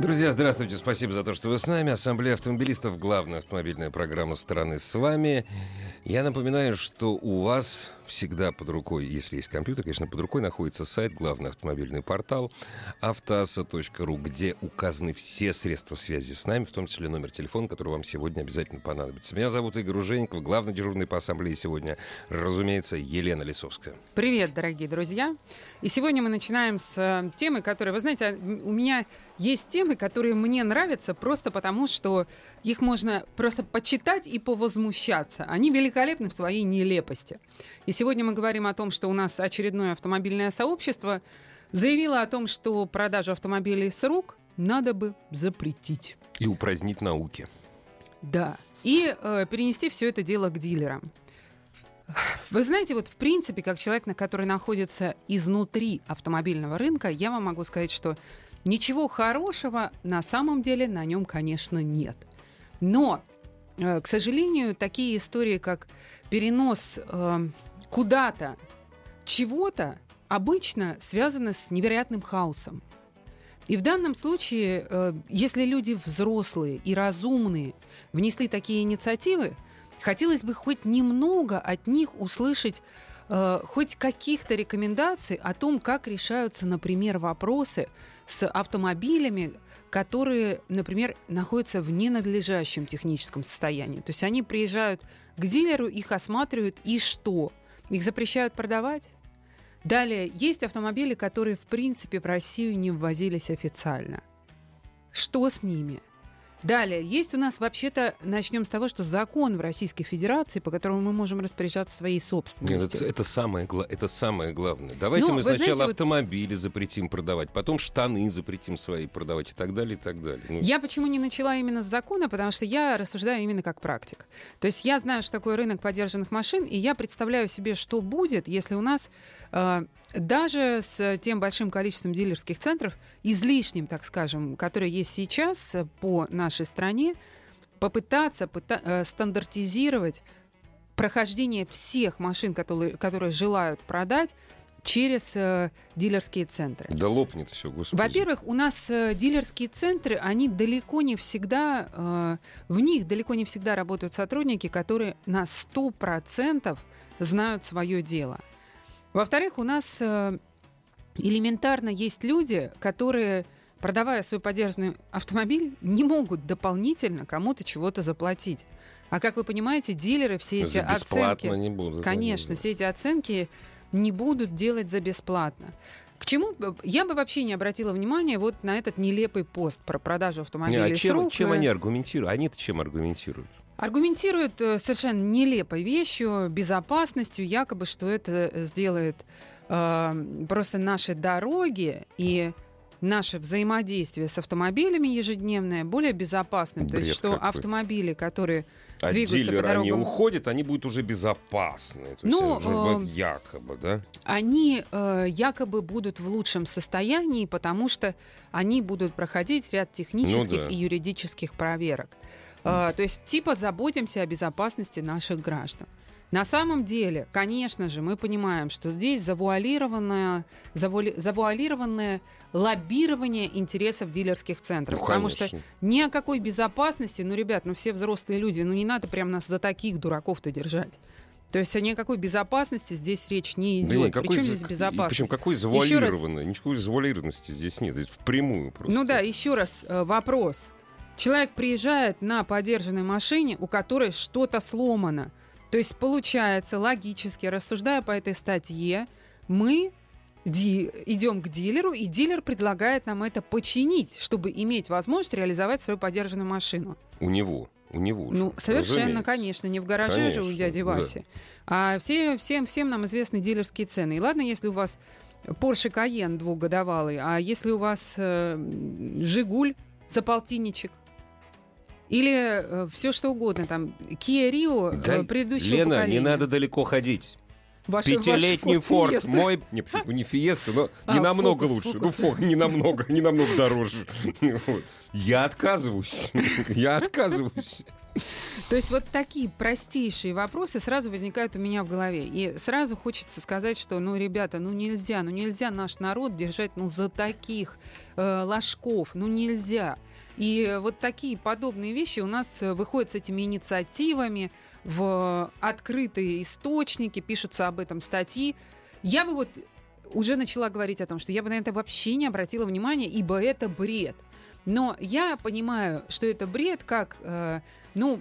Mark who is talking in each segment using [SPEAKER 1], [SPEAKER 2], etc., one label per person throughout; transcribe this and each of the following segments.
[SPEAKER 1] Друзья, здравствуйте. Спасибо за то, что вы с нами. Ассамблея автомобилистов, главная автомобильная программа страны с вами. Я напоминаю, что у вас всегда под рукой, если есть компьютер, конечно, под рукой находится сайт, главный автомобильный портал автоаса.ру, где указаны все средства связи с нами, в том числе номер телефона, который вам сегодня обязательно понадобится. Меня зовут Игорь Ужеников, главный дежурный по ассамблее сегодня, разумеется, Елена Лисовская.
[SPEAKER 2] Привет, дорогие друзья. И сегодня мы начинаем с э, темы, которая, вы знаете, у меня есть темы, которые мне нравятся просто потому, что их можно просто почитать и повозмущаться. Они великолепны в своей нелепости. И сегодня мы говорим о том, что у нас очередное автомобильное сообщество заявило о том, что продажу автомобилей с рук надо бы запретить.
[SPEAKER 1] И упразднить науки.
[SPEAKER 2] Да. И э, перенести все это дело к дилерам. Вы знаете, вот в принципе, как человек, на который находится изнутри автомобильного рынка, я вам могу сказать, что ничего хорошего на самом деле на нем, конечно, нет. Но, э, к сожалению, такие истории, как перенос э, куда-то чего-то обычно связано с невероятным хаосом. И в данном случае, э, если люди взрослые и разумные внесли такие инициативы, хотелось бы хоть немного от них услышать э, хоть каких-то рекомендаций о том, как решаются, например, вопросы с автомобилями, которые, например, находятся в ненадлежащем техническом состоянии. То есть они приезжают к дилеру, их осматривают, и что? Их запрещают продавать? Далее, есть автомобили, которые, в принципе, в Россию не ввозились официально. Что с ними? Далее, есть у нас вообще-то, начнем с того, что закон в Российской Федерации, по которому мы можем распоряжаться своей собственностью.
[SPEAKER 1] Нет, это, это, самое, это самое главное. Давайте ну, мы сначала знаете, автомобили вот... запретим продавать, потом штаны запретим свои продавать и так далее, и так далее.
[SPEAKER 2] Ну... Я почему не начала именно с закона, потому что я рассуждаю именно как практик. То есть я знаю, что такое рынок поддержанных машин, и я представляю себе, что будет, если у нас э, даже с тем большим количеством дилерских центров, излишним, так скажем, которые есть сейчас по нашей стране, попытаться пыта- э, стандартизировать прохождение всех машин, которые, которые желают продать, через э, дилерские центры.
[SPEAKER 1] Да лопнет все, господи.
[SPEAKER 2] Во-первых, у нас э, дилерские центры, они далеко не всегда, э, в них далеко не всегда работают сотрудники, которые на 100% знают свое дело. Во-вторых, у нас э, элементарно есть люди, которые, продавая свой поддержанный автомобиль, не могут дополнительно кому-то чего-то заплатить. А как вы понимаете, дилеры все эти
[SPEAKER 1] за
[SPEAKER 2] оценки...
[SPEAKER 1] не будут.
[SPEAKER 2] Конечно, все эти оценки не будут делать за бесплатно. К чему я бы вообще не обратила внимания вот на этот нелепый пост про продажу автомобилей
[SPEAKER 1] не, а чем,
[SPEAKER 2] с рук.
[SPEAKER 1] чем они аргументируют? Они-то чем аргументируют?
[SPEAKER 2] Аргументируют э, совершенно нелепой вещью, безопасностью, якобы, что это сделает э, просто наши дороги и наше взаимодействие с автомобилями ежедневное более безопасным.
[SPEAKER 1] Бред
[SPEAKER 2] То есть, что
[SPEAKER 1] какой.
[SPEAKER 2] автомобили, которые
[SPEAKER 1] а
[SPEAKER 2] двигаются по дорогам...
[SPEAKER 1] они уходят, они будут уже безопасны. То
[SPEAKER 2] Ну,
[SPEAKER 1] есть,
[SPEAKER 2] э,
[SPEAKER 1] якобы, да?
[SPEAKER 2] Они э, якобы будут в лучшем состоянии, потому что они будут проходить ряд технических
[SPEAKER 1] Ну да.
[SPEAKER 2] и юридических проверок. Э, то есть типа заботимся о безопасности наших граждан. На самом деле, конечно же, мы понимаем, что здесь завуалированное, завуали, завуалированное лоббирование интересов дилерских центров.
[SPEAKER 1] Ну,
[SPEAKER 2] потому
[SPEAKER 1] конечно.
[SPEAKER 2] что ни о какой безопасности, ну, ребят, ну все взрослые люди, ну не надо прям нас за таких дураков-то держать. То есть о никакой безопасности здесь речь не идет.
[SPEAKER 1] Да нет, какой
[SPEAKER 2] Причем здесь безопасность?
[SPEAKER 1] Причем какой
[SPEAKER 2] Еще раз-
[SPEAKER 1] завуалированной? Никакой завуалированности здесь нет. Это впрямую просто.
[SPEAKER 2] Ну да, еще раз э, вопрос. Человек приезжает на подержанной машине, у которой что-то сломано. То есть получается, логически, рассуждая по этой статье, мы ди- идем к дилеру, и дилер предлагает нам это починить, чтобы иметь возможность реализовать свою подержанную машину.
[SPEAKER 1] У него. У него же,
[SPEAKER 2] Ну, совершенно,
[SPEAKER 1] разумеется.
[SPEAKER 2] конечно, не в гараже же у
[SPEAKER 1] Конечно,
[SPEAKER 2] дяди
[SPEAKER 1] да.
[SPEAKER 2] Васи. А все, всем, всем нам известны дилерские цены. И ладно, если у вас Porsche Cayenne двухгодовалый, а если у вас э, Жигуль за полтинничек. Или все что угодно, там, Kia Rio
[SPEAKER 1] Да,
[SPEAKER 2] э, предыдущего
[SPEAKER 1] Лена,
[SPEAKER 2] поколения.
[SPEAKER 1] не надо далеко ходить.
[SPEAKER 2] Ваш-
[SPEAKER 1] Пятилетний
[SPEAKER 2] ваш
[SPEAKER 1] Форд,
[SPEAKER 2] Fiesta.
[SPEAKER 1] мой, не, почему не Фиеста, но
[SPEAKER 2] А,
[SPEAKER 1] не намного
[SPEAKER 2] Фокус,
[SPEAKER 1] лучше.
[SPEAKER 2] Фокус.
[SPEAKER 1] Ну, фок, не намного, не намного дороже. Я отказываюсь. Я отказываюсь.
[SPEAKER 2] То есть вот такие простейшие вопросы сразу возникают у меня в голове. И сразу хочется сказать, что, ну, ребята, ну нельзя, ну нельзя наш народ держать, ну, за таких э, ложков, ну нельзя. И вот такие подобные вещи у нас э, выходят с этими инициативами в открытые источники, пишутся об этом статьи. Я бы вот уже начала говорить о том, что я бы на это вообще не обратила внимания, ибо это бред. Но я понимаю, что это бред, как, э, ну,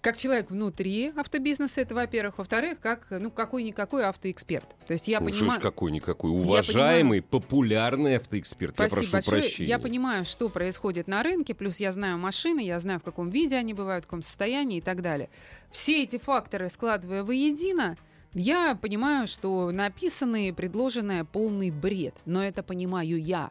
[SPEAKER 2] как человек внутри автобизнеса, это, во-первых. Во-вторых, как, ну, какой-никакой автоэксперт. То есть я
[SPEAKER 1] Ну,
[SPEAKER 2] понимаю...
[SPEAKER 1] какой-никакой. Уважаемый, популярный автоэксперт.
[SPEAKER 2] Спасибо
[SPEAKER 1] я прошу
[SPEAKER 2] большое.
[SPEAKER 1] прощения.
[SPEAKER 2] Я понимаю, что происходит на рынке, плюс я знаю машины, я знаю, в каком виде они бывают, в каком состоянии и так далее. Все эти факторы, складывая воедино, я понимаю, что написанное и предложенное полный бред, но это понимаю я.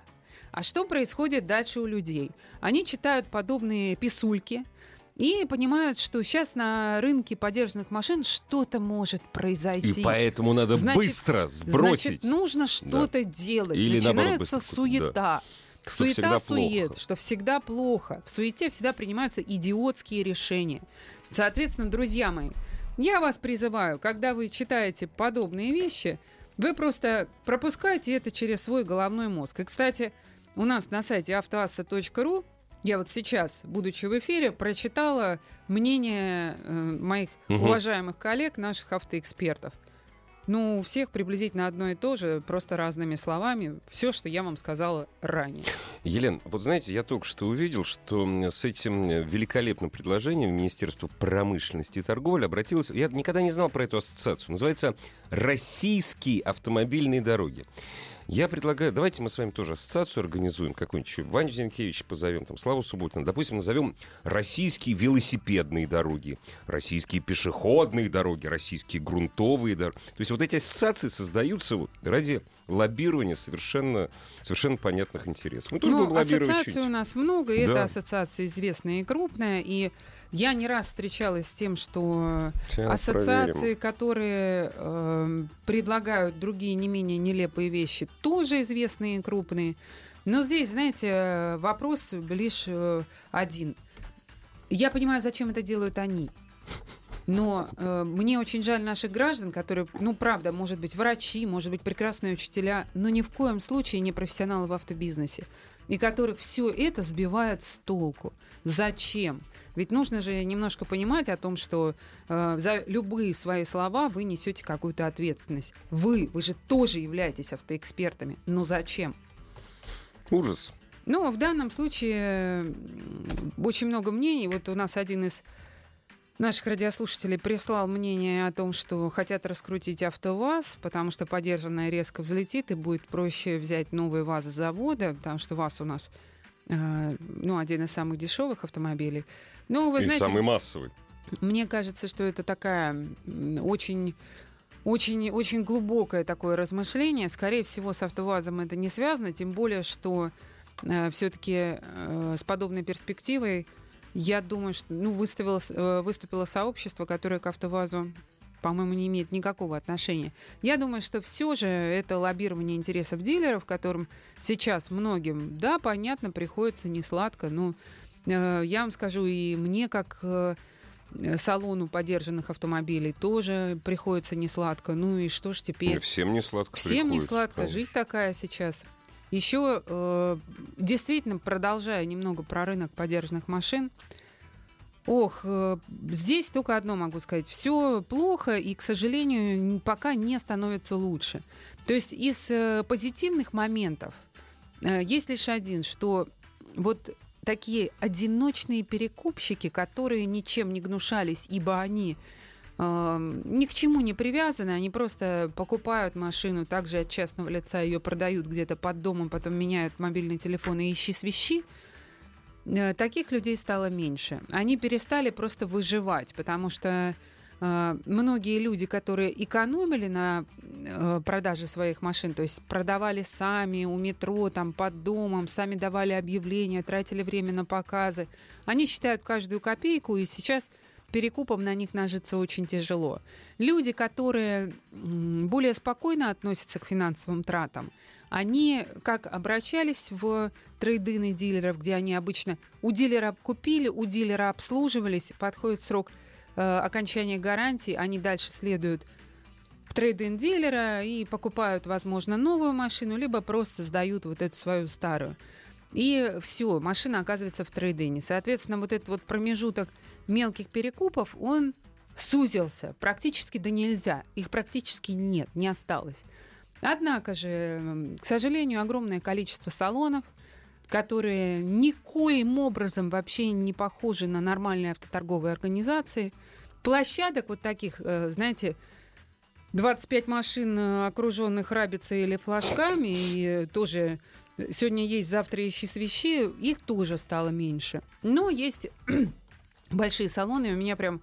[SPEAKER 2] А что происходит дальше у людей? Они читают подобные писульки и понимают, что сейчас на рынке подержанных машин что-то может произойти.
[SPEAKER 1] И поэтому надо
[SPEAKER 2] Значит-
[SPEAKER 1] быстро сбросить.
[SPEAKER 2] Значит, нужно что-то делать.
[SPEAKER 1] Или наоборот,
[SPEAKER 2] Начинается
[SPEAKER 1] быстро-
[SPEAKER 2] суета.
[SPEAKER 1] Что
[SPEAKER 2] Суета, сует,
[SPEAKER 1] плохо.
[SPEAKER 2] что всегда плохо. В суете всегда принимаются идиотские решения. Соответственно, друзья мои, я вас призываю, когда вы читаете подобные вещи, вы просто пропускайте это через свой головной мозг. И, кстати, у нас на сайте автоасса.ру я вот сейчас, будучи в эфире, прочитала мнение э, моих
[SPEAKER 1] Мгм.
[SPEAKER 2] уважаемых коллег, наших автоэкспертов. Ну, у всех приблизительно одно и то же, просто разными словами. Все, что я вам сказала ранее.
[SPEAKER 1] Елена, вот знаете, я только что увидел, что с этим э, великолепным предложением Министерство промышленности и торговли обратилось... Я никогда не знал про эту ассоциацию. Называется «Российские автомобильные дороги». Я предлагаю, давайте мы с вами тоже ассоциацию организуем, какую-нибудь Ваню Зинкевича позовем, там, Славу Субботина. Допустим, назовем российские велосипедные дороги, российские пешеходные дороги, российские грунтовые дороги. То есть вот эти ассоциации создаются вот ради лоббирования совершенно, совершенно понятных интересов. Мы тоже
[SPEAKER 2] Ну,
[SPEAKER 1] будем лоббировать
[SPEAKER 2] ассоциаций у нас много, и
[SPEAKER 1] Да.
[SPEAKER 2] эта ассоциация известная и крупная. И я не раз встречалась с тем, что
[SPEAKER 1] Сейчас
[SPEAKER 2] ассоциации,
[SPEAKER 1] проверим.
[SPEAKER 2] которые э, предлагают другие не менее нелепые вещи, тоже известные и крупные. Но здесь, знаете, э, вопрос лишь э, один. Я понимаю, зачем это делают они. Но э, мне очень жаль наших граждан, которые, ну, правда, может быть, врачи, может быть, прекрасные учителя, но ни в коем случае не профессионалы в автобизнесе, и которых все это сбивает с толку. Зачем? Ведь нужно же немножко понимать о том, что э, за любые свои слова вы несете какую-то ответственность. Вы, вы же тоже являетесь автоэкспертами. Но зачем?
[SPEAKER 1] Ужас.
[SPEAKER 2] Ну, в данном случае очень много мнений. Вот у нас один из наших радиослушателей прислал мнение о том, что хотят раскрутить АвтоВАЗ, потому что подержанная резко взлетит, и будет проще взять новый ВАЗ с завода, потому что ВАЗ у нас э, ну, один из самых дешевых автомобилей. Ну, вы
[SPEAKER 1] И
[SPEAKER 2] знаете,
[SPEAKER 1] самый массовый.
[SPEAKER 2] мне кажется, что это такая очень очень, очень глубокое такое размышление. Скорее всего, с АвтоВАЗом это не связано, тем более, что все-таки с подобной перспективой, я думаю, что ну, выставило, э, выступило сообщество, которое к АвтоВАЗу, по-моему, не имеет никакого отношения. Я думаю, что все же это лоббирование интересов дилеров, которым сейчас многим, да, понятно, приходится не сладко, но э, я вам скажу, и мне как э, э, салону подержанных автомобилей тоже приходится не сладко. Ну и что ж теперь?
[SPEAKER 1] Не, всем не сладко
[SPEAKER 2] Всем не
[SPEAKER 1] приходится,
[SPEAKER 2] сладко,
[SPEAKER 1] конечно.
[SPEAKER 2] жизнь такая сейчас. Еще э, действительно, продолжая немного про рынок подержанных машин, ох, э, здесь только одно могу сказать. Все плохо и, к сожалению, пока не становится лучше. То есть из э, позитивных моментов э, есть лишь один, что вот такие одиночные перекупщики, которые ничем не гнушались, ибо они э, ни к чему не привязаны, они просто покупают машину также от частного лица, ее продают где-то под домом, потом меняют мобильный телефон и ищи свищи. Э, Таких людей стало меньше. Они перестали просто выживать, потому что э, многие люди, которые экономили на э, продаже своих машин, то есть продавали сами у метро, там под домом, сами давали объявления, тратили время на показы, они считают каждую копейку, и сейчас перекупом на них нажиться очень тяжело. Люди, которые более спокойно относятся к финансовым тратам, они как обращались в трейдины дилеров, где они обычно у дилера купили, у дилера обслуживались, подходит срок э, окончания гарантии, они дальше следуют в трейдинг дилера и покупают, возможно, новую машину, либо просто сдают вот эту свою старую. И все, машина оказывается в трейдине. Соответственно, вот этот вот промежуток мелких перекупов, он сузился практически до нельзя. Их практически нет, не осталось. Однако же, к сожалению, огромное количество салонов, которые никоим образом вообще не похожи на нормальные автоторговые организации. Площадок вот таких, э, знаете, 25 машин, э, окруженных рабицей или флажками, и тоже сегодня есть, завтра ищи свищи, их тоже стало меньше. Но есть большие салоны, у меня прям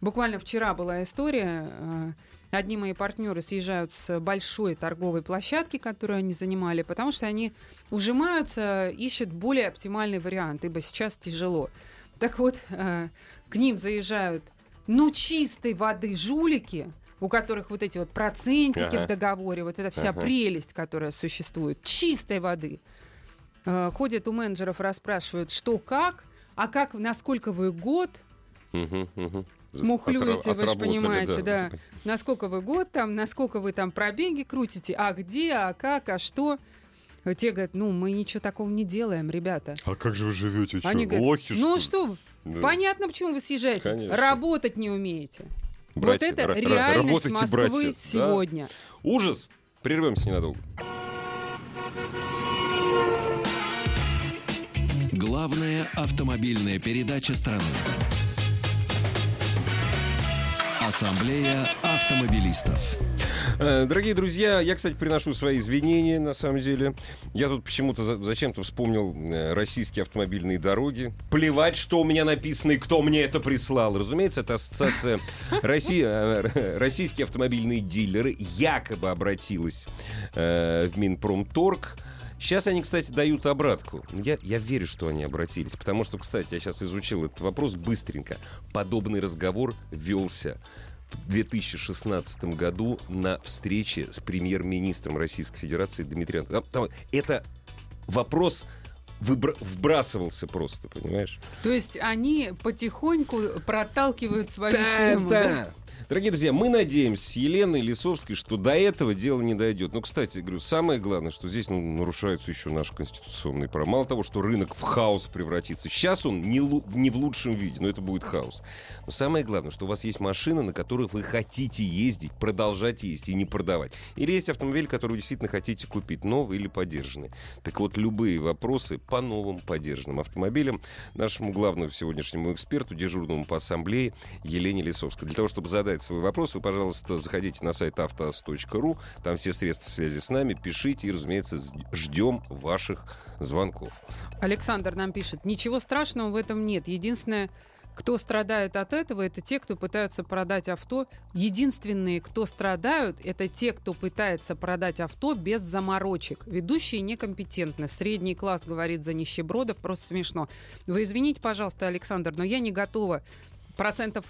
[SPEAKER 2] буквально вчера была история, э, Одни мои партнеры съезжают с большой торговой площадки, которую они занимали, потому что они ужимаются, ищут более оптимальный вариант, ибо сейчас тяжело. Так вот, э, к ним заезжают, ну, чистой воды жулики, у которых вот эти вот процентики ага. в договоре, вот эта вся ага. прелесть, которая существует, чистой воды. Э, ходят у менеджеров, расспрашивают, что как, а как, насколько вы год, угу, угу мухлюете, вы же понимаете, да. да. Насколько вы год там, насколько вы там пробеги крутите, а где, а как, а что. Те говорят, ну, мы ничего такого не делаем, ребята.
[SPEAKER 1] А как же вы живете? Они говорят,
[SPEAKER 2] лохи, ну что, да. понятно, почему вы съезжаете. Конечно. Работать не умеете. Братья, вот это бра- реальность Москвы братья. сегодня.
[SPEAKER 1] Да. Ужас. Прервемся ненадолго.
[SPEAKER 3] Главная автомобильная передача страны. Ассамблея автомобилистов.
[SPEAKER 1] Э, дорогие друзья, я, кстати, приношу свои извинения, на самом деле. Я тут почему-то зачем-то вспомнил э, российские автомобильные дороги. Плевать, что у меня написано и кто мне это прислал. Разумеется, это ассоциация России, э, российские автомобильные дилеры якобы обратилась в Минпромторг Сейчас они, кстати, дают обратку. Я, я верю, что они обратились. Потому что, кстати, я сейчас изучил этот вопрос быстренько. Подобный разговор велся в 2016 году на встрече с премьер-министром Российской Федерации Дмитрием. Это вопрос выбрасывался просто, понимаешь?
[SPEAKER 2] То есть они потихоньку проталкивают свою да, тему. Да, да.
[SPEAKER 1] Дорогие друзья, мы надеемся с Еленой Лисовской, что до этого дело не дойдет. Но, кстати, говорю, самое главное, что здесь ну, нарушаются еще наши конституционные права. Мало того, что рынок в хаос превратится. Сейчас он не, не в лучшем виде, но это будет хаос. Но самое главное, что у вас есть машина, на которой вы хотите ездить, продолжать ездить и не продавать. Или есть автомобиль, который вы действительно хотите купить, новый или поддержанный. Так вот, любые вопросы по новым поддержанным автомобилям нашему главному сегодняшнему эксперту, дежурному по ассамблее Елене Лисовской. Для того, чтобы задать свой вопрос, вы, пожалуйста, заходите на сайт автоаз.ру, там все средства связи с нами, пишите и, разумеется, ждем ваших звонков.
[SPEAKER 2] Александр нам пишет, ничего страшного в этом нет. Единственное, кто страдает от этого, это те, кто пытаются продать авто. Единственные, кто страдают, это те, кто пытается продать авто без заморочек. Ведущие некомпетентны. Средний класс говорит за нищебродов. Просто смешно. Вы извините, пожалуйста, Александр, но я не готова процентов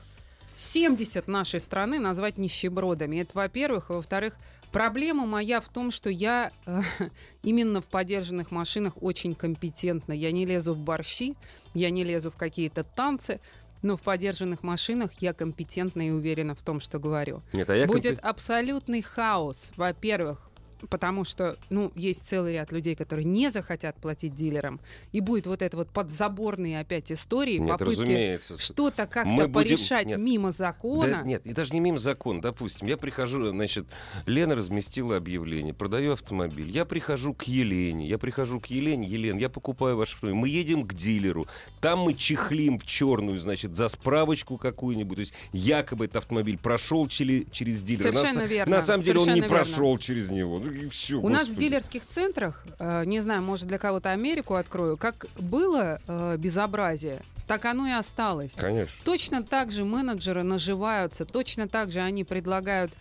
[SPEAKER 2] 70 нашей страны назвать нищебродами. Это, во-первых. Во-вторых, проблема моя в том, что я э, именно в подержанных машинах очень компетентна. Я не лезу в борщи, я не лезу в какие-то танцы. Но в подержанных машинах я компетентна и уверена в том, что говорю. Нет, а я Будет компи... абсолютный хаос. Во-первых, потому что, ну, есть целый ряд людей, которые не захотят платить дилерам, и будет вот это вот подзаборные опять истории,
[SPEAKER 1] нет, попытки
[SPEAKER 2] что-то как-то порешать нет, мимо закона.
[SPEAKER 1] Да, нет, и даже не мимо закона, допустим, я прихожу, значит, Лена разместила объявление, продаю автомобиль, я прихожу к Елене, я прихожу к Елене, Елен, я покупаю ваш автомобиль, мы едем к дилеру, там мы чехлим в черную, значит, за справочку какую-нибудь, то есть якобы этот автомобиль прошел через, через дилера.
[SPEAKER 2] Совершенно
[SPEAKER 1] на,
[SPEAKER 2] верно.
[SPEAKER 1] На самом деле он не
[SPEAKER 2] верно.
[SPEAKER 1] прошел через него. И все.
[SPEAKER 2] У нас в дилерских центрах, э, не знаю, может для кого-то Америку открою, как было э, безобразие, так оно и осталось.
[SPEAKER 1] Конечно.
[SPEAKER 2] Точно так же менеджеры наживаются, точно так же они предлагают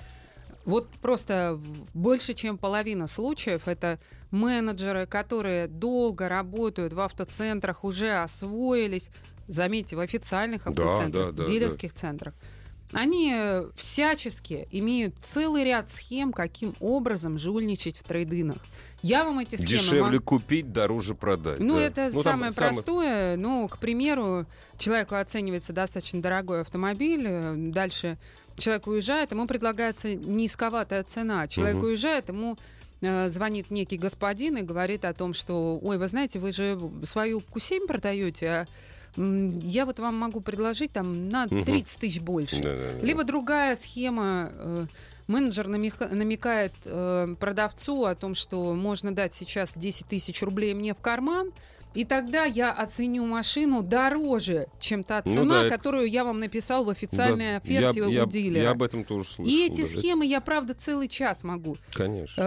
[SPEAKER 2] вот просто больше, чем половина случаев это менеджеры, которые долго работают в автоцентрах, уже освоились, заметьте, в официальных
[SPEAKER 1] Да,
[SPEAKER 2] автоцентрах,
[SPEAKER 1] да, да,
[SPEAKER 2] дилерских центрах. Они э, всячески имеют целый ряд схем, каким образом жульничать в трейдинах. Я вам эти схемы
[SPEAKER 1] Дешевле купить, дороже продать.
[SPEAKER 2] ну,
[SPEAKER 1] да.
[SPEAKER 2] это
[SPEAKER 1] там
[SPEAKER 2] самое
[SPEAKER 1] самый-
[SPEAKER 2] простое. Ну, к примеру, человеку оценивается достаточно дорогой автомобиль, э, дальше человек уезжает, ему предлагается низковатая цена. Человек
[SPEAKER 1] Мгм.
[SPEAKER 2] уезжает, ему э, звонит некий господин и говорит о том, что, ой, вы знаете, вы же свою Q7 продаете, а я вот вам могу предложить там на
[SPEAKER 1] Мгм.
[SPEAKER 2] 30 тысяч больше.
[SPEAKER 1] Да-да-да.
[SPEAKER 2] Либо другая схема. э, Менеджер намекает э, продавцу о том, что можно дать сейчас 10 тысяч рублей мне в карман, и тогда я оценю машину дороже, чем та
[SPEAKER 1] Ну
[SPEAKER 2] цена,
[SPEAKER 1] да, это-
[SPEAKER 2] которую я вам написал в официальной
[SPEAKER 1] Да,
[SPEAKER 2] оферте
[SPEAKER 1] я,
[SPEAKER 2] у
[SPEAKER 1] я-
[SPEAKER 2] дилера.
[SPEAKER 1] Я об этом тоже слышал.
[SPEAKER 2] и эти
[SPEAKER 1] да.
[SPEAKER 2] схемы я, правда, целый час могу
[SPEAKER 1] Конечно.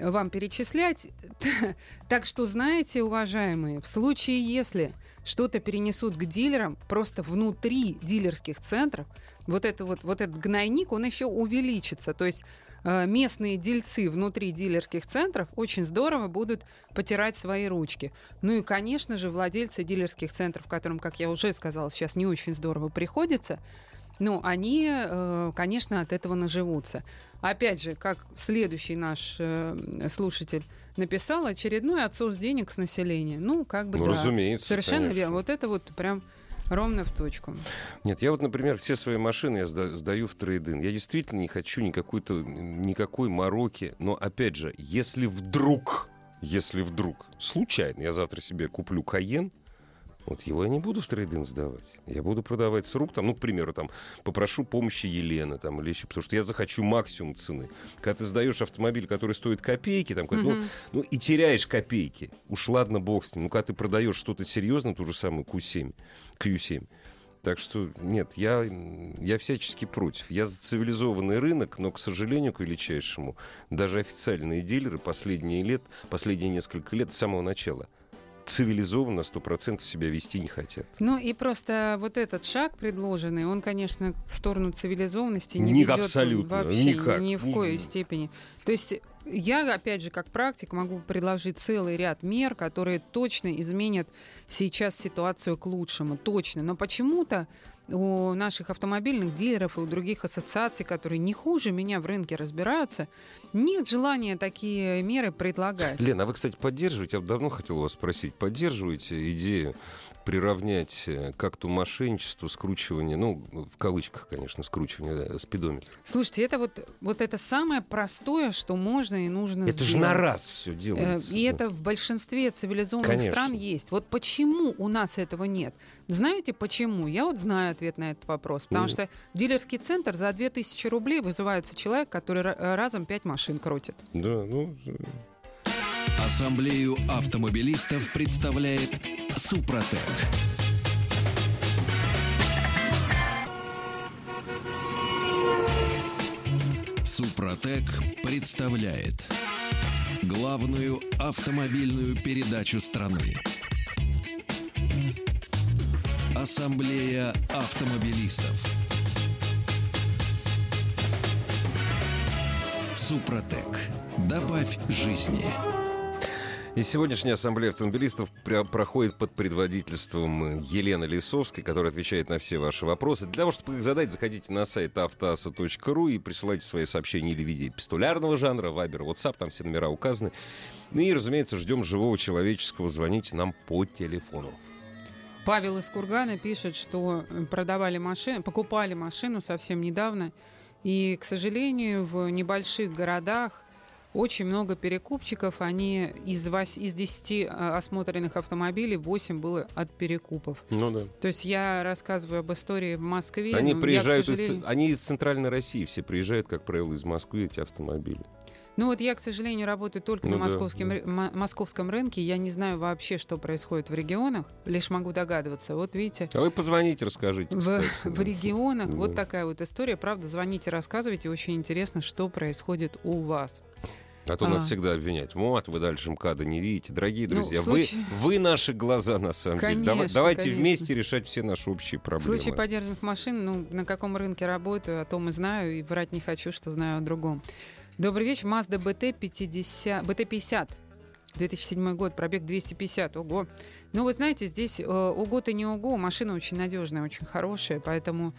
[SPEAKER 2] э, вам перечислять. Так что, знаете, уважаемые, в случае, если что-то перенесут к дилерам, просто внутри дилерских центров, вот, это вот, вот этот гнойник, он еще увеличится. То есть э, местные дельцы внутри дилерских центров очень здорово будут потирать свои ручки. Ну и, конечно же, владельцы дилерских центров, которым, как я уже сказала, сейчас не очень здорово приходится, ну, они, э, конечно, от этого наживутся. Опять же, как следующий наш э, слушатель написал, очередной отсос денег с населения. Ну, как бы
[SPEAKER 1] Ну,
[SPEAKER 2] да.
[SPEAKER 1] разумеется,
[SPEAKER 2] Совершенно
[SPEAKER 1] конечно.
[SPEAKER 2] верно. Вот это вот прям ровно в точку.
[SPEAKER 1] Нет, я вот, например, все свои машины я сда- сдаю в трейдин. Я действительно не хочу никакой-то, никакой мороки. Но, опять же, если вдруг, если вдруг, случайно, я завтра себе куплю Каен, вот его я не буду в трейдин сдавать. Я буду продавать с рук, там, ну, к примеру, там, попрошу помощи Елены, там, или еще, потому что я захочу максимум цены. Когда ты сдаешь автомобиль, который стоит копейки, там, какой-то, ну, ну, и теряешь копейки. Уж ладно, бог с ним. Ну, когда ты продаешь что-то серьезное, ту же самую Q7, Q7, так что нет, я, я всячески против. Я за цивилизованный рынок, но, к сожалению, к величайшему, даже официальные дилеры последние лет, последние несколько лет, с самого начала, цивилизованно 100% себя вести не хотят.
[SPEAKER 2] Ну и просто вот этот шаг предложенный, он, конечно, в сторону цивилизованности не ведет
[SPEAKER 1] абсолютно,
[SPEAKER 2] вообще
[SPEAKER 1] никак.
[SPEAKER 2] ни в коей степени. То есть я, опять же, как практик, могу предложить целый ряд мер, которые точно изменят сейчас ситуацию к лучшему, точно. Но почему-то у наших автомобильных дилеров и у других ассоциаций, которые не хуже меня в рынке разбираются, нет желания такие меры предлагать.
[SPEAKER 1] Лена, а вы, кстати, поддерживаете, я давно хотел вас спросить, поддерживаете идею приравнять э, к акту мошенничества, скручивание, ну, в кавычках, конечно, скручивание э, спидометра?
[SPEAKER 2] Слушайте, это вот, вот это самое простое, что можно и нужно
[SPEAKER 1] Это же
[SPEAKER 2] сделать.
[SPEAKER 1] на раз все
[SPEAKER 2] Э,
[SPEAKER 1] делается.
[SPEAKER 2] И это в большинстве цивилизованных
[SPEAKER 1] Конечно.
[SPEAKER 2] стран есть. Вот почему у нас этого нет? Знаете почему? Я вот знаю ответ на этот вопрос. Потому
[SPEAKER 1] Ну.
[SPEAKER 2] что в дилерский центр за 2000 рублей вызывается человек, который ра- э, разом 5 машин крутит.
[SPEAKER 1] Да, ну,
[SPEAKER 3] Ассамблею автомобилистов представляет Супротек. Супротек представляет главную автомобильную передачу страны. Ассамблея автомобилистов. Супротек. Добавь жизни.
[SPEAKER 1] И сегодняшняя ассамблея автомобилистов проходит под предводительством Елены Лисовской, которая отвечает на все ваши вопросы. Для того, чтобы их задать, заходите на сайт автоаса.ру и присылайте свои сообщения или в виде эпистолярного жанра, вайбер, WhatsApp, там все номера указаны. Ну и, разумеется, ждем живого человеческого. Звоните нам по телефону.
[SPEAKER 2] Павел из Кургана пишет, что э, продавали машину, покупали машину совсем недавно. И, к сожалению, в небольших городах очень много перекупчиков. Они из, вось- из 10 э, осмотренных автомобилей 8 было от перекупов.
[SPEAKER 1] Ну да.
[SPEAKER 2] То есть я рассказываю об истории в Москве.
[SPEAKER 1] Они
[SPEAKER 2] но я,
[SPEAKER 1] приезжают, из,
[SPEAKER 2] сожалению-
[SPEAKER 1] они из центральной России, все приезжают, как правило, из Москвы эти автомобили.
[SPEAKER 2] Ну вот я, к сожалению, работаю только
[SPEAKER 1] Ну
[SPEAKER 2] на
[SPEAKER 1] да,
[SPEAKER 2] московском,
[SPEAKER 1] да.
[SPEAKER 2] московском рынке. Я не знаю вообще, что происходит в регионах. Лишь могу догадываться. Вот видите,
[SPEAKER 1] А вы позвоните, расскажите.
[SPEAKER 2] в,
[SPEAKER 1] кстати,
[SPEAKER 2] в
[SPEAKER 1] да.
[SPEAKER 2] регионах вот
[SPEAKER 1] Да.
[SPEAKER 2] такая вот история. Правда, звоните, рассказывайте. Очень интересно, что происходит у вас.
[SPEAKER 1] А то нас
[SPEAKER 2] А.
[SPEAKER 1] всегда обвиняют. Вот, вы дальше МКАДа не видите. Дорогие
[SPEAKER 2] Ну,
[SPEAKER 1] друзья,
[SPEAKER 2] в случае-
[SPEAKER 1] вы, вы наши глаза, на самом деле. Дава-
[SPEAKER 2] Конечно,
[SPEAKER 1] Давайте
[SPEAKER 2] конечно.
[SPEAKER 1] вместе решать все наши общие
[SPEAKER 2] В
[SPEAKER 1] проблемы.
[SPEAKER 2] случае подержанных машин, ну, на каком рынке работаю, о том и знаю, и врать не хочу, что знаю о другом. Добрый вечер. Mazda BT 50, BT50. 2007 год, пробег 250. Ого. Ну, вы знаете, здесь э, ого-то не ого, машина очень надежная, очень хорошая, поэтому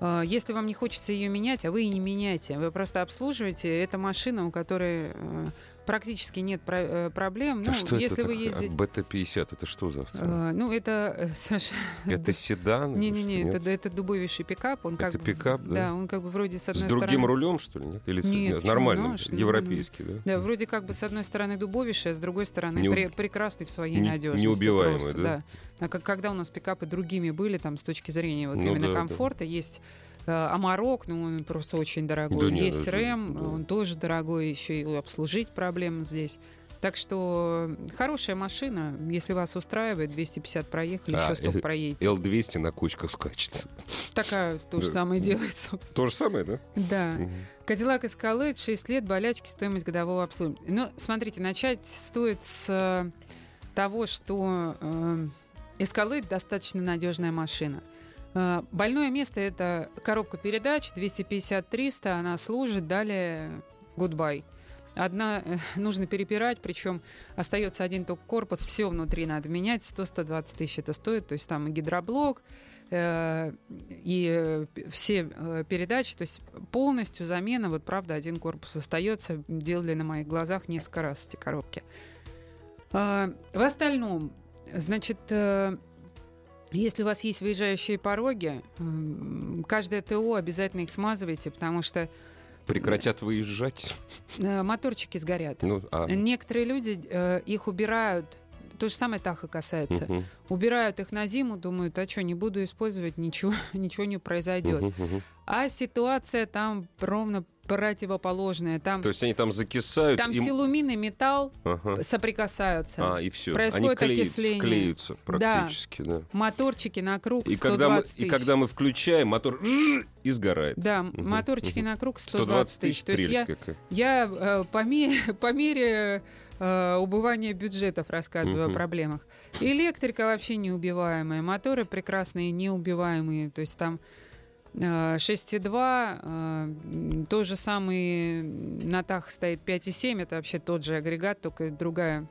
[SPEAKER 2] э, если вам не хочется ее менять, а вы и не меняйте, вы просто обслуживаете, это машина, у которой э, практически нет про- э, проблем.
[SPEAKER 1] А
[SPEAKER 2] Ну,
[SPEAKER 1] что
[SPEAKER 2] если
[SPEAKER 1] это
[SPEAKER 2] вы ездите...
[SPEAKER 1] БТ-50, это что за автомобиль?
[SPEAKER 2] Э, ну, это... э,
[SPEAKER 1] Это седан?
[SPEAKER 2] не-не-не,
[SPEAKER 1] Что,
[SPEAKER 2] это, это дубовейший пикап. Он как
[SPEAKER 1] Это
[SPEAKER 2] бы-
[SPEAKER 1] пикап, да?
[SPEAKER 2] он как бы вроде с
[SPEAKER 1] С
[SPEAKER 2] одной
[SPEAKER 1] другим
[SPEAKER 2] стороны...
[SPEAKER 1] рулем, что ли, нет? Или с-
[SPEAKER 2] Нет, почему
[SPEAKER 1] нормальным,
[SPEAKER 2] наш,
[SPEAKER 1] европейский, да?
[SPEAKER 2] Да, вроде как бы с одной стороны дубовейший, а с другой стороны
[SPEAKER 1] Не-
[SPEAKER 2] пре- прекрасный в своей
[SPEAKER 1] не-
[SPEAKER 2] надежности.
[SPEAKER 1] неубиваемый,
[SPEAKER 2] просто,
[SPEAKER 1] да?
[SPEAKER 2] А как, когда у нас пикапы другими были, там, с точки зрения вот
[SPEAKER 1] Ну
[SPEAKER 2] именно
[SPEAKER 1] да, да.
[SPEAKER 2] комфорта, есть э, Амарок, ну, он просто очень дорогой.
[SPEAKER 1] Да нет,
[SPEAKER 2] есть
[SPEAKER 1] это-
[SPEAKER 2] Рэм,
[SPEAKER 1] да.
[SPEAKER 2] он тоже дорогой, еще и обслужить проблем здесь. Так что хорошая машина, если вас устраивает, 250 проехали,
[SPEAKER 1] А,
[SPEAKER 2] еще 100
[SPEAKER 1] э,
[SPEAKER 2] проедете.
[SPEAKER 1] Л-200 на кочках скачет.
[SPEAKER 2] Такая то же
[SPEAKER 1] Да.
[SPEAKER 2] самое делается. собственно.
[SPEAKER 1] То же самое, да?
[SPEAKER 2] Да.
[SPEAKER 1] Мгм.
[SPEAKER 2] Кадиллак Escalade 6 лет, болячки, стоимость годового обслуживания. Ну, смотрите, начать стоит с э, того, что э, Escalade достаточно надежная машина. Э, больное место это коробка передач 250-300, она служит, далее goodbye. Одна э, нужно перепирать, причем остается один только корпус, все внутри надо менять, 100-120 тысяч это стоит, то есть там и гидроблок, э, и э, все передачи, то есть полностью замена, вот правда, один корпус остается, делали на моих глазах несколько раз эти коробки. А, В остальном, значит, если у вас есть выезжающие пороги, каждое ТО обязательно их смазывайте, потому что
[SPEAKER 1] Прекратят выезжать.
[SPEAKER 2] э, моторчики сгорят.
[SPEAKER 1] Ну, а,
[SPEAKER 2] Некоторые люди э, их убирают. То же самое Таха касается.
[SPEAKER 1] мгм,
[SPEAKER 2] Убирают их на зиму, думают, а что, не буду использовать, ничего, ничего не произойдет.
[SPEAKER 1] мгм, мгм.
[SPEAKER 2] А ситуация там ровно противоположная. Там,
[SPEAKER 1] То есть они там закисают.
[SPEAKER 2] там
[SPEAKER 1] им-
[SPEAKER 2] силумин и металл
[SPEAKER 1] Ага.
[SPEAKER 2] соприкасаются.
[SPEAKER 1] А, и все.
[SPEAKER 2] происходит
[SPEAKER 1] Они клеются,
[SPEAKER 2] окисление.
[SPEAKER 1] клеются практически, да.
[SPEAKER 2] Моторчики на круг
[SPEAKER 1] И
[SPEAKER 2] 120
[SPEAKER 1] когда, мы,
[SPEAKER 2] тысяч.
[SPEAKER 1] и когда мы включаем, мотор и сгорает.
[SPEAKER 2] Да,
[SPEAKER 1] Мгм,
[SPEAKER 2] моторчики
[SPEAKER 1] мгм.
[SPEAKER 2] на круг
[SPEAKER 1] 120
[SPEAKER 2] 120 тысяч. То есть я,
[SPEAKER 1] какая.
[SPEAKER 2] я э, по, мере, по мере э, убывания бюджетов рассказываю
[SPEAKER 1] Мгм.
[SPEAKER 2] о проблемах. Электрика вообще неубиваемая, моторы прекрасные, неубиваемые. То есть там 6,2, э, м, то же самый на ТАХ стоит 5,7, это вообще тот же агрегат, только другая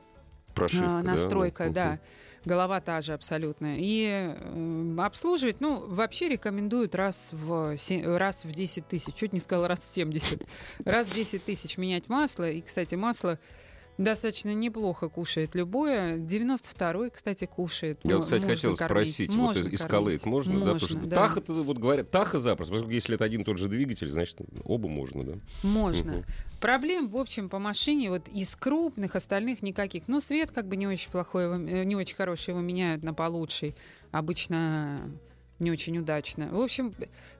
[SPEAKER 1] Прошивка,
[SPEAKER 2] а,
[SPEAKER 1] да?
[SPEAKER 2] настройка,
[SPEAKER 1] Мгм.
[SPEAKER 2] да. Голова та же абсолютно. И э, обслуживать, ну, вообще рекомендуют раз в, раз в 10 тысяч. Чуть не сказала раз в 70. Раз в 10 тысяч менять масло. И, кстати, масло достаточно неплохо кушает любое. 92-й, кстати, кушает.
[SPEAKER 1] Я вот, кстати,
[SPEAKER 2] можно
[SPEAKER 1] хотел
[SPEAKER 2] кормить.
[SPEAKER 1] спросить, вот
[SPEAKER 2] Можно
[SPEAKER 1] из, из
[SPEAKER 2] кормить.
[SPEAKER 1] Escalade можно, да? Потому что
[SPEAKER 2] Можно, да.
[SPEAKER 1] Таха, вот говорят, Таха запросто, поскольку если это один и тот же двигатель, значит, оба можно, да?
[SPEAKER 2] Можно.
[SPEAKER 1] Мгм.
[SPEAKER 2] Проблем, в общем, по машине вот из крупных, остальных никаких. Ну, свет как бы не очень плохой, э, не очень хороший, его меняют на получший. Обычно не очень удачно. В общем,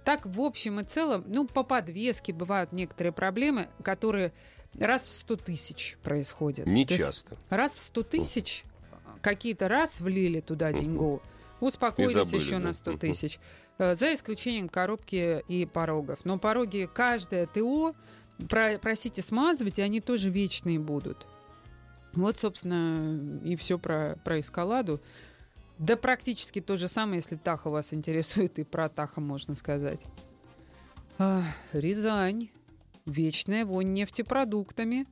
[SPEAKER 2] так в общем и целом, ну, по подвеске бывают некоторые проблемы, которые раз в 100 тысяч происходят.
[SPEAKER 1] Не
[SPEAKER 2] То
[SPEAKER 1] часто.
[SPEAKER 2] раз в 100 тысяч какие-то раз влили туда деньгу, успокоились
[SPEAKER 1] забыли,
[SPEAKER 2] еще
[SPEAKER 1] да.
[SPEAKER 2] на 100
[SPEAKER 1] Мгм.
[SPEAKER 2] тысяч. Э, За исключением коробки и порогов. Но пороги каждое ТО про- просите смазывать, и они тоже вечные будут. Вот, собственно, и все про, про эскаладу. Да практически то же самое, если Таха вас интересует, и про Таха можно сказать. А, Рязань. Вечная вонь нефтепродуктами.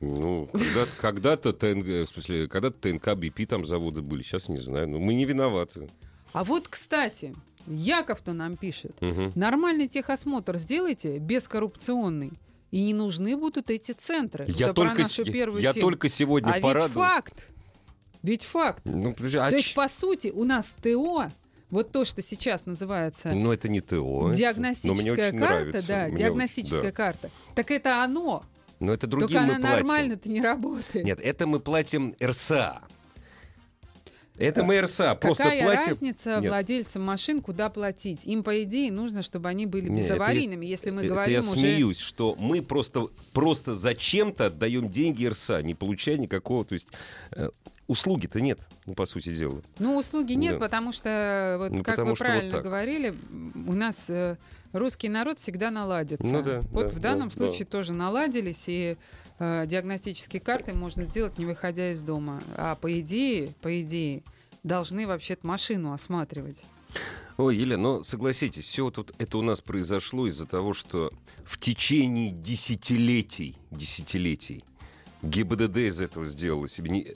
[SPEAKER 1] Ну, когда, когда-то в смысле, когда-то ТНК, БП там заводы были, сейчас не знаю. Но мы не виноваты.
[SPEAKER 2] А вот, кстати, Яков-то нам пишет. Нормальный техосмотр сделайте, бескоррупционный. И не нужны будут эти центры.
[SPEAKER 1] Я,
[SPEAKER 2] Это
[SPEAKER 1] только,
[SPEAKER 2] первую
[SPEAKER 1] я
[SPEAKER 2] тему.
[SPEAKER 1] только сегодня
[SPEAKER 2] а ведь
[SPEAKER 1] порадовал.
[SPEAKER 2] факт. Ведь факт.
[SPEAKER 1] Ну, подожди, а
[SPEAKER 2] То есть,
[SPEAKER 1] ч-
[SPEAKER 2] по сути, у нас ТО, вот то, что сейчас называется
[SPEAKER 1] Ну, это не ТО.
[SPEAKER 2] диагностическая карта,
[SPEAKER 1] нравится.
[SPEAKER 2] да,
[SPEAKER 1] Мне
[SPEAKER 2] диагностическая
[SPEAKER 1] очень- да.
[SPEAKER 2] карта. Так это оно.
[SPEAKER 1] Но это другим
[SPEAKER 2] Только
[SPEAKER 1] мы
[SPEAKER 2] она
[SPEAKER 1] платим.
[SPEAKER 2] нормально-то не работает.
[SPEAKER 1] Нет, это мы платим РСА. Это мы РСА. Просто
[SPEAKER 2] Какая
[SPEAKER 1] платим...
[SPEAKER 2] разница
[SPEAKER 1] Нет.
[SPEAKER 2] владельцам машин, куда платить? Им, по идее, нужно, чтобы они были
[SPEAKER 1] это
[SPEAKER 2] безаварийными, если мы
[SPEAKER 1] Это
[SPEAKER 2] говорим
[SPEAKER 1] я
[SPEAKER 2] уже...
[SPEAKER 1] смеюсь, что мы просто, просто зачем-то отдаем деньги РСА, не получая никакого, то есть э, услуги-то нет, ну, по сути дела.
[SPEAKER 2] Ну, услуги нет,
[SPEAKER 1] Да.
[SPEAKER 2] потому что, вот
[SPEAKER 1] Ну,
[SPEAKER 2] как
[SPEAKER 1] потому
[SPEAKER 2] вы
[SPEAKER 1] что вот
[SPEAKER 2] правильно
[SPEAKER 1] так.
[SPEAKER 2] говорили, у нас э, русский народ всегда наладится.
[SPEAKER 1] Ну да,
[SPEAKER 2] вот
[SPEAKER 1] да,
[SPEAKER 2] в данном
[SPEAKER 1] да,
[SPEAKER 2] случае тоже наладились, и э, диагностические карты можно сделать, не выходя из дома. А по идее, по идее, должны вообще-то машину осматривать.
[SPEAKER 1] Ой, Елена, ну согласитесь, все вот тут это у нас произошло из-за того, что в течение десятилетий, десятилетий ГИБДД из этого сделала себе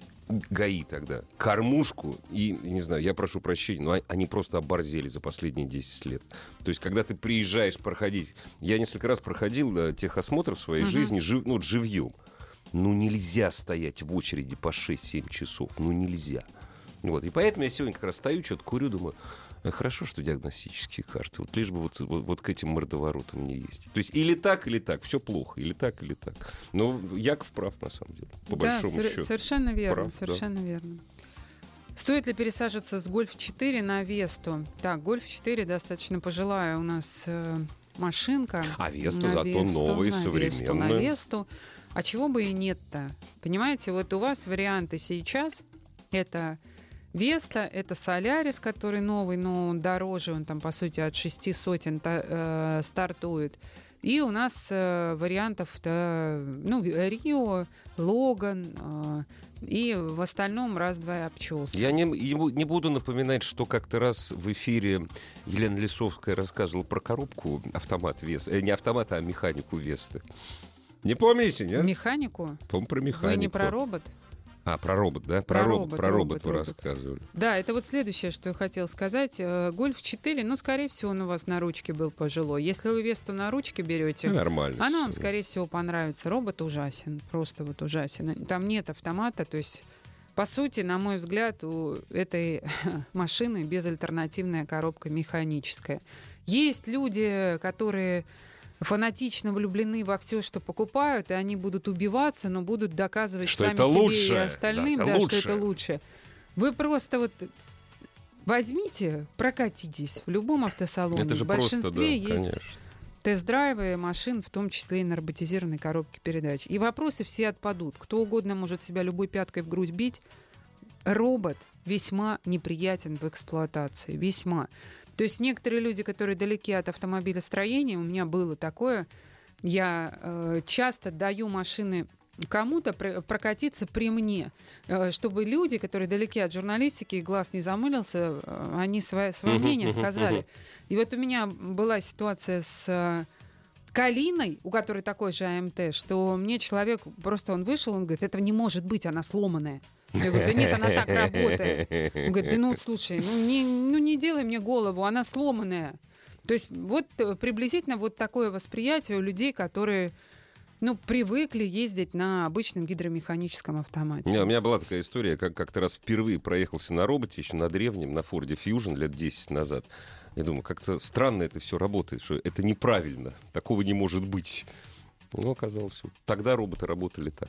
[SPEAKER 1] ГАИ тогда, кормушку, и, не знаю, я прошу прощения, но они просто оборзели за последние 10 лет. То есть, когда ты приезжаешь проходить... Я несколько раз проходил э, техосмотр в своей uh-huh. жизни жив, ну, живьем. Ну, нельзя стоять в очереди по 6-7 часов. Ну, нельзя. Вот. И поэтому я сегодня как раз стою, что-то курю, думаю, «Э, хорошо, что диагностические карты. Вот лишь бы вот, вот, вот к этим мордоворотам не есть. То есть или так, или так. Все плохо. Или так, или так. Но Яков прав, на самом деле. По
[SPEAKER 2] да,
[SPEAKER 1] большому
[SPEAKER 2] сор-
[SPEAKER 1] счету.
[SPEAKER 2] совершенно верно.
[SPEAKER 1] Прав,
[SPEAKER 2] совершенно да. верно. Стоит ли пересаживаться с Гольф 4 на Весту? Так, Гольф 4 достаточно пожилая у нас э, машинка.
[SPEAKER 1] А Веста зато Весту, новая,
[SPEAKER 2] на
[SPEAKER 1] современная.
[SPEAKER 2] Весту, на Весту. А чего бы и нет-то? Понимаете, вот у вас варианты сейчас это Веста — это Солярис, который новый, но он дороже, он там, по сути, от шести сотен э, стартует. И у нас э, вариантов, ну, Рио, Логан, э, и в остальном раз-два обчелся.
[SPEAKER 1] Я не, не буду напоминать, что как-то раз в эфире Елена Лисовская рассказывала про коробку автомат Веста, э, не автомат, а механику Весты. Не помните, нет?
[SPEAKER 2] Механику?
[SPEAKER 1] Помню про механику.
[SPEAKER 2] Вы не про робот?
[SPEAKER 1] А, про робот, да? Про,
[SPEAKER 2] Про
[SPEAKER 1] робот,
[SPEAKER 2] робот,
[SPEAKER 1] про робот,
[SPEAKER 2] робот,
[SPEAKER 1] вы рассказывали.
[SPEAKER 2] Да, это вот следующее, что я хотела сказать. Э, Гольф 4, ну, скорее всего, он у вас на ручке был пожилой. Если вы Весту на ручке берете,
[SPEAKER 1] Ну, нормально.
[SPEAKER 2] она вам, скорее всего, понравится. Робот ужасен, просто вот ужасен. Там нет автомата, то есть, по сути, на мой взгляд, у этой машины безальтернативная коробка механическая. Есть люди, которые фанатично влюблены во все, что покупают, и они будут убиваться, но будут доказывать
[SPEAKER 1] Что
[SPEAKER 2] сами
[SPEAKER 1] это
[SPEAKER 2] себе и
[SPEAKER 1] лучше,
[SPEAKER 2] остальным,
[SPEAKER 1] да,
[SPEAKER 2] да,
[SPEAKER 1] это
[SPEAKER 2] что это
[SPEAKER 1] лучше.
[SPEAKER 2] лучше. Вы просто вот возьмите, прокатитесь в любом автосалоне.
[SPEAKER 1] Это же
[SPEAKER 2] в
[SPEAKER 1] просто, да,
[SPEAKER 2] большинстве есть
[SPEAKER 1] конечно.
[SPEAKER 2] тест-драйвы машин, в том числе и на роботизированной коробке передач. И вопросы все отпадут. Кто угодно может себя любой пяткой в грудь бить. Робот весьма неприятен в эксплуатации. Весьма. То есть некоторые люди, которые далеки от автомобилестроения, у меня было такое, я э, часто даю машины кому-то пр- прокатиться при мне, э, чтобы люди, которые далеки от журналистики, и глаз не замылился, э, они свое, свое мнение сказали. И вот у меня была ситуация с э, Калиной, у которой такой же АМТ, что мне человек, просто он вышел, он говорит, этого не может быть, она сломанная. Я говорю, да нет, она так работает. Он говорит, да ну слушай, ну не, ну не делай мне голову, она сломанная. То есть вот э, приблизительно вот такое восприятие у людей, которые ну, привыкли ездить на обычном гидромеханическом автомате.
[SPEAKER 1] Не, у меня была такая история, как как-то раз впервые проехался на роботе, еще на древнем, на Форде Fusion лет 10 назад. Я думаю, как-то странно это все работает, что это неправильно, такого не может быть. Ну, оказалось, вот тогда роботы работали так.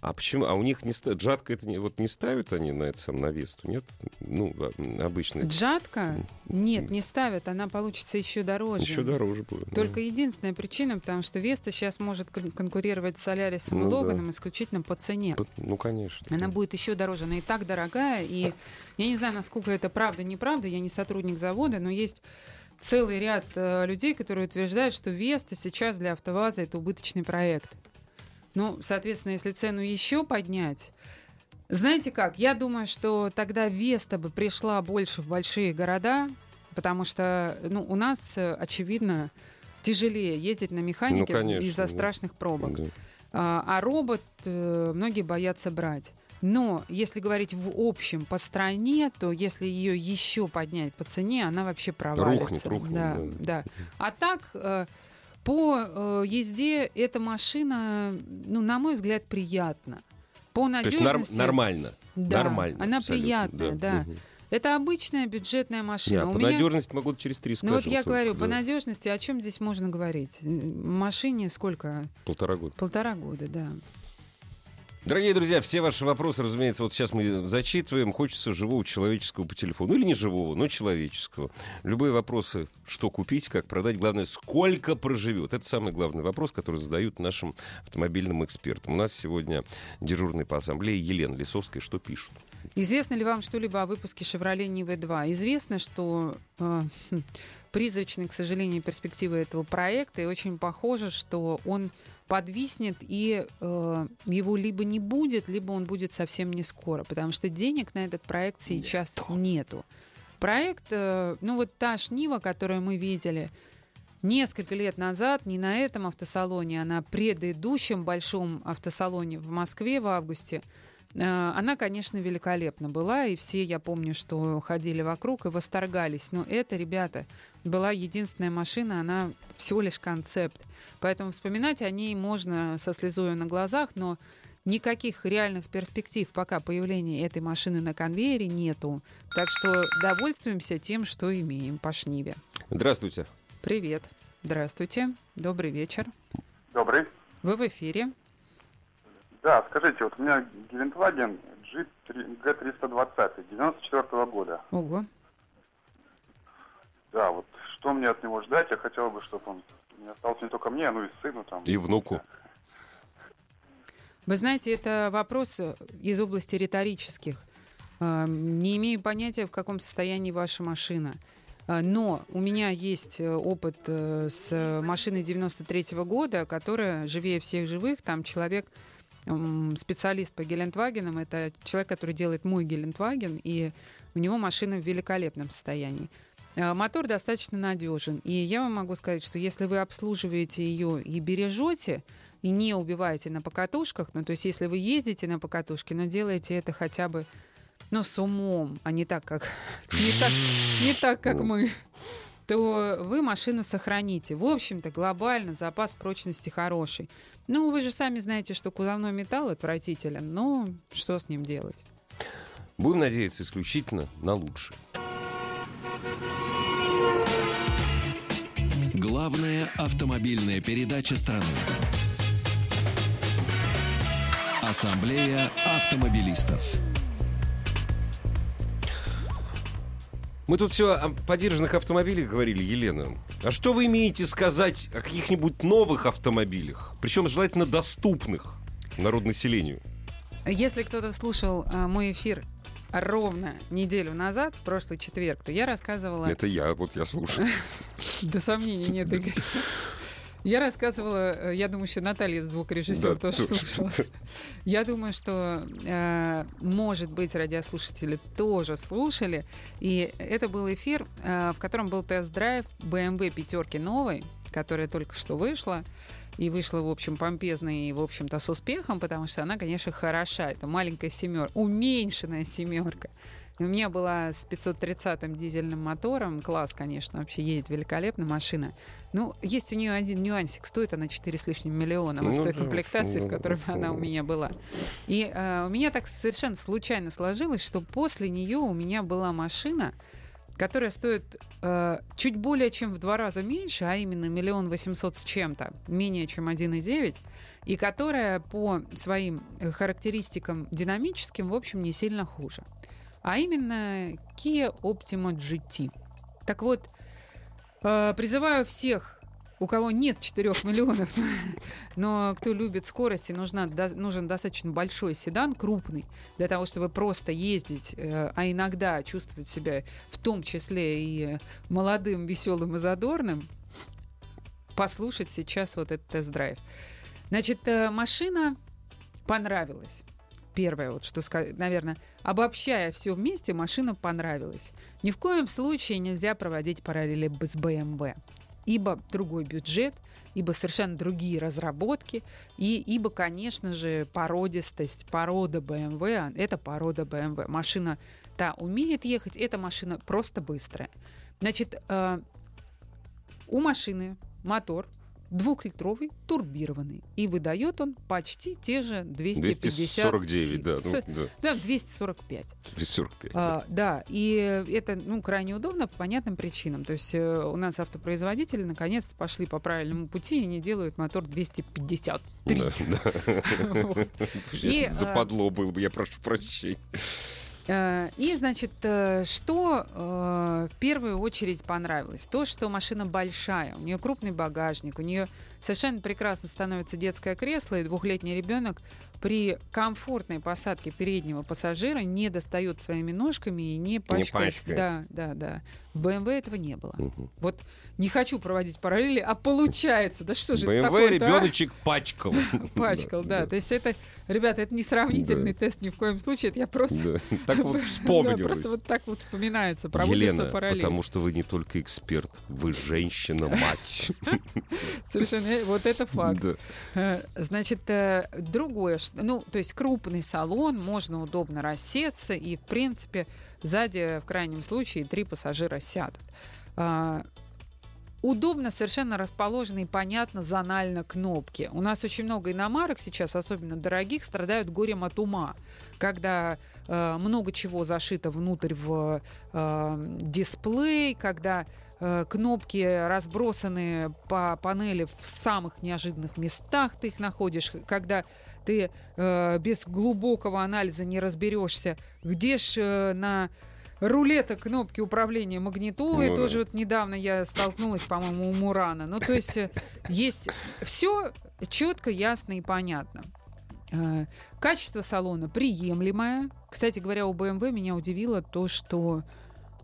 [SPEAKER 1] А почему? А у них не ста- Джатка это не, вот не ставят они на это сам на Весту, нет? Ну, а- обычно
[SPEAKER 2] Джатка? Нет, не ставят, она получится еще дороже.
[SPEAKER 1] еще дороже будет. да.
[SPEAKER 2] Только единственная причина, потому что Веста сейчас может кон- конкурировать с Солярисом и
[SPEAKER 1] Ну да.
[SPEAKER 2] Логаном исключительно по цене.
[SPEAKER 1] Ну, конечно.
[SPEAKER 2] Она будет еще дороже, она и так дорогая, и я не знаю, насколько это правда, неправда, я не сотрудник завода, но есть целый ряд э, людей, которые утверждают, что Веста сейчас для АвтоВАЗа это убыточный проект. Ну, соответственно, если цену еще поднять, знаете как, я думаю, что тогда Веста бы пришла больше в большие города, потому что ну, у нас, э, очевидно, тяжелее ездить на механике
[SPEAKER 1] Ну,
[SPEAKER 2] из-за
[SPEAKER 1] да.
[SPEAKER 2] страшных пробок.
[SPEAKER 1] Да.
[SPEAKER 2] А, а робот э, многие боятся брать. Но если говорить в общем по стране, то если ее еще поднять по цене, она вообще провалится.
[SPEAKER 1] Рухнет, рухнет,
[SPEAKER 2] да,
[SPEAKER 1] да.
[SPEAKER 2] да. А так э, по э, езде эта машина, ну, на мой взгляд, приятна. По
[SPEAKER 1] То есть нар-
[SPEAKER 2] надежности.
[SPEAKER 1] нормально.
[SPEAKER 2] Да,
[SPEAKER 1] нормально.
[SPEAKER 2] она
[SPEAKER 1] абсолютно,
[SPEAKER 2] приятная, да.
[SPEAKER 1] Мгм.
[SPEAKER 2] Это обычная бюджетная машина.
[SPEAKER 1] Не, а по
[SPEAKER 2] меня-
[SPEAKER 1] надежности могу через три
[SPEAKER 2] Ну
[SPEAKER 1] скажем.
[SPEAKER 2] вот я
[SPEAKER 1] только,
[SPEAKER 2] говорю, по
[SPEAKER 1] да.
[SPEAKER 2] надежности, о чем здесь можно говорить? Машине сколько?
[SPEAKER 1] Полтора года.
[SPEAKER 2] Полтора года, да.
[SPEAKER 1] Дорогие друзья, все ваши вопросы, разумеется, вот сейчас мы зачитываем. Хочется живого человеческого по телефону. Или не живого, но человеческого. Любые вопросы, что купить, как продать, главное, сколько проживет. Это самый главный вопрос, который задают нашим автомобильным экспертам. У нас сегодня дежурный по ассамблее Елена Лисовская. Что пишут?
[SPEAKER 2] Известно ли вам что-либо о выпуске Chevrolet Nive 2? Известно, что э, хм, призрачны, к сожалению, перспективы этого проекта, и очень похоже, что он подвиснет, и э, его либо не будет, либо он будет совсем не скоро, потому что денег на этот проект сейчас нету. нету. Проект, э, ну вот та шнива, которую мы видели несколько лет назад, не на этом автосалоне, а на предыдущем большом автосалоне в Москве в августе, Э, она, конечно, великолепна была, и все, я помню, что ходили вокруг и восторгались. Но это, ребята, была единственная машина, она всего лишь концепт. Поэтому вспоминать о ней можно со слезой на глазах, но никаких реальных перспектив пока появления этой машины на конвейере нету. Так что довольствуемся тем, что имеем по шниве.
[SPEAKER 1] Здравствуйте.
[SPEAKER 2] Привет. Здравствуйте. Добрый вечер.
[SPEAKER 4] Добрый.
[SPEAKER 2] Вы в эфире.
[SPEAKER 4] Да, скажите, вот у меня Гелендваген G320 94 -го года.
[SPEAKER 2] Ого.
[SPEAKER 4] Да, вот что мне от него ждать? Я хотел бы, чтобы он не остался не только мне, но и сыну там.
[SPEAKER 1] И внуку.
[SPEAKER 2] Вы знаете, это вопрос из области риторических. А, не имею понятия, в каком состоянии ваша машина. А, но у меня есть э, опыт э, с машиной 93 -го года, которая живее всех живых. Там человек специалист по Гелендвагенам. Это человек, который делает мой Гелендваген, и у него машина в великолепном состоянии. А, мотор достаточно надежен. И я вам могу сказать, что если вы обслуживаете ее и бережете, и не убиваете на покатушках, ну, то есть если вы ездите на покатушке, но делаете это хотя бы ну, с умом, а не так, как, не так, не так, как мы то вы машину сохраните. В общем-то, глобально запас прочности хороший. Ну, вы же сами знаете, что кузовной металл отвратителен. Но что с ним делать?
[SPEAKER 1] Будем надеяться исключительно на лучшее.
[SPEAKER 3] Главная автомобильная передача страны. Ассамблея автомобилистов.
[SPEAKER 1] Мы тут все о подержанных автомобилях говорили, Елена. А что вы имеете сказать о каких-нибудь новых автомобилях? Причем желательно доступных народонаселению.
[SPEAKER 2] Если кто-то слушал а, мой эфир ровно неделю назад, в прошлый четверг, то я рассказывала...
[SPEAKER 1] Это я, вот я слушаю.
[SPEAKER 2] Да сомнений нет, Игорь. Я рассказывала, э, я думаю, что Наталья, звукорежиссер, да, тоже слушала. Я думаю, что, э, может быть, радиослушатели тоже слушали. И это был эфир, э, в котором был тест-драйв BMW пятерки новой, которая только что вышла. И вышла, в общем, помпезно и, в общем-то, с успехом, потому что она, конечно, хороша. Это маленькая семерка, уменьшенная семерка. У меня была с 530-м дизельным мотором. Класс, конечно, вообще едет великолепно машина. Ну, есть у нее один нюансик. Стоит она 4 с лишним миллиона вот ну, в той комплектации, в которой она у меня была. И э, у меня так совершенно случайно сложилось, что после нее у меня была машина, которая стоит э, чуть более чем в два раза меньше, а именно миллион восемьсот с чем-то, менее чем 1,9, и которая по своим характеристикам динамическим, в общем, не сильно хуже а именно Kia Optima GT. Так вот, э, призываю всех у кого нет 4 миллионов, но кто любит скорости, нужна, нужен достаточно большой седан, крупный, для того, чтобы просто ездить, э, а иногда чувствовать себя в том числе и молодым, веселым и задорным, послушать сейчас вот этот тест-драйв. Значит, э, машина понравилась первое, вот что, наверное, обобщая все вместе, машина понравилась. Ни в коем случае нельзя проводить параллели с BMW. Ибо другой бюджет, ибо совершенно другие разработки, и ибо, конечно же, породистость, порода BMW, это порода BMW. Машина та умеет ехать, эта машина просто быстрая. Значит, э, у машины мотор двухлитровый турбированный. И выдает он почти те же 250
[SPEAKER 1] 249, да, ну, да.
[SPEAKER 2] Да, 245.
[SPEAKER 1] 245.
[SPEAKER 2] А, да. да, и это ну, крайне удобно по понятным причинам. То есть э, у нас автопроизводители наконец пошли по правильному пути и не делают мотор 253. Да, да.
[SPEAKER 1] И, Западло было бы, я прошу прощения.
[SPEAKER 2] Э, и, значит, э, что э, в первую очередь понравилось? То, что машина большая, у нее крупный багажник, у нее совершенно прекрасно становится детское кресло, и двухлетний ребенок при комфортной посадке переднего пассажира не достает своими ножками и не пачкает.
[SPEAKER 1] пачкается.
[SPEAKER 2] да, да, да. В BMW этого не было.
[SPEAKER 1] Мгм.
[SPEAKER 2] Вот не хочу проводить параллели, а получается. Да что же это
[SPEAKER 1] БМВ
[SPEAKER 2] такое-то, а?
[SPEAKER 1] ребеночек пачкал.
[SPEAKER 2] Пачкал, да. То есть это, ребята, это не сравнительный тест ни в коем случае, это я просто...
[SPEAKER 1] Так вот вспомнилось.
[SPEAKER 2] просто вот так вот вспоминается, проводится параллель.
[SPEAKER 1] потому что вы не только эксперт, вы женщина-мать.
[SPEAKER 2] Совершенно, вот это факт. Э, Значит, э, другое, ну, то есть крупный салон, можно удобно рассеться, и, в принципе, сзади, в крайнем случае, три пассажира сядут. А, Удобно совершенно расположены и понятно зонально кнопки. У нас очень много иномарок сейчас, особенно дорогих, страдают горем от ума, когда э, много чего зашито внутрь в э, дисплей, когда э, кнопки разбросаны по панели в самых неожиданных местах, ты их находишь, когда ты э, без глубокого анализа не разберешься, где ж э, на рулета кнопки управления магнитолой.
[SPEAKER 1] Ну да.
[SPEAKER 2] Тоже вот недавно я столкнулась, по-моему, у Мурана. Ну, то есть э, есть все четко, ясно и понятно. Э, Качество салона приемлемое. Кстати говоря, у BMW меня удивило то, что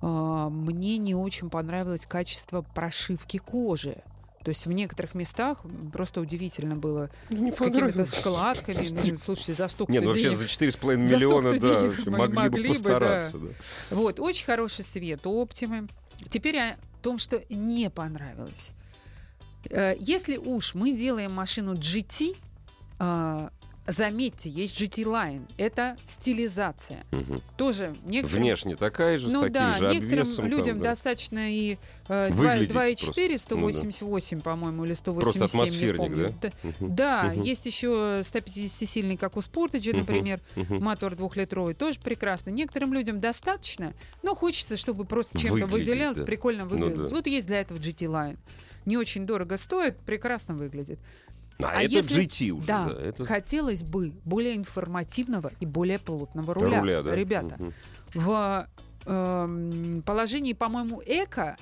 [SPEAKER 2] э, мне не очень понравилось качество прошивки кожи. То есть в некоторых местах просто удивительно было
[SPEAKER 1] Не
[SPEAKER 2] с какими-то складками. Ну, слушайте, за столько
[SPEAKER 1] Не, ну вообще
[SPEAKER 2] денег.
[SPEAKER 1] за 4,5
[SPEAKER 2] За
[SPEAKER 1] миллиона, да,
[SPEAKER 2] денег мы
[SPEAKER 1] могли бы
[SPEAKER 2] могли бы,
[SPEAKER 1] постараться. да.
[SPEAKER 2] Вот, очень хороший свет Оптимы. Теперь о том, что не понравилось. Э, Если уж мы делаем машину GT, э, заметьте, есть GT Line. Это стилизация.
[SPEAKER 1] Мгм.
[SPEAKER 2] Тоже некоторым...
[SPEAKER 1] Внешне такая же, с
[SPEAKER 2] Ну
[SPEAKER 1] таким
[SPEAKER 2] да,
[SPEAKER 1] же
[SPEAKER 2] некоторым
[SPEAKER 1] обвесом. там,
[SPEAKER 2] людям
[SPEAKER 1] да.
[SPEAKER 2] достаточно и э,
[SPEAKER 1] Выглядеть
[SPEAKER 2] 2,4,
[SPEAKER 1] просто. Ну да.
[SPEAKER 2] 188, по-моему, или 187,
[SPEAKER 1] Просто атмосферник, да?
[SPEAKER 2] Да,
[SPEAKER 1] Мгм.
[SPEAKER 2] есть еще 150-сильный, как у Sportage, например,
[SPEAKER 1] Мгм.
[SPEAKER 2] мотор двухлитровый, тоже прекрасно. Некоторым людям достаточно, но хочется, чтобы просто чем-то выделялось,
[SPEAKER 1] да.
[SPEAKER 2] прикольно
[SPEAKER 1] Ну
[SPEAKER 2] выглядит.
[SPEAKER 1] да.
[SPEAKER 2] Вот есть для этого GT Line. Не очень дорого стоит, прекрасно выглядит.
[SPEAKER 1] А,
[SPEAKER 2] А
[SPEAKER 1] это
[SPEAKER 2] если-
[SPEAKER 1] GT уже,
[SPEAKER 2] да,
[SPEAKER 1] да. Это
[SPEAKER 2] хотелось бы более информативного и более плотного руля.
[SPEAKER 1] руля, да?
[SPEAKER 2] Ребята,
[SPEAKER 1] Мгм.
[SPEAKER 2] в эм, положении, по-моему, эко,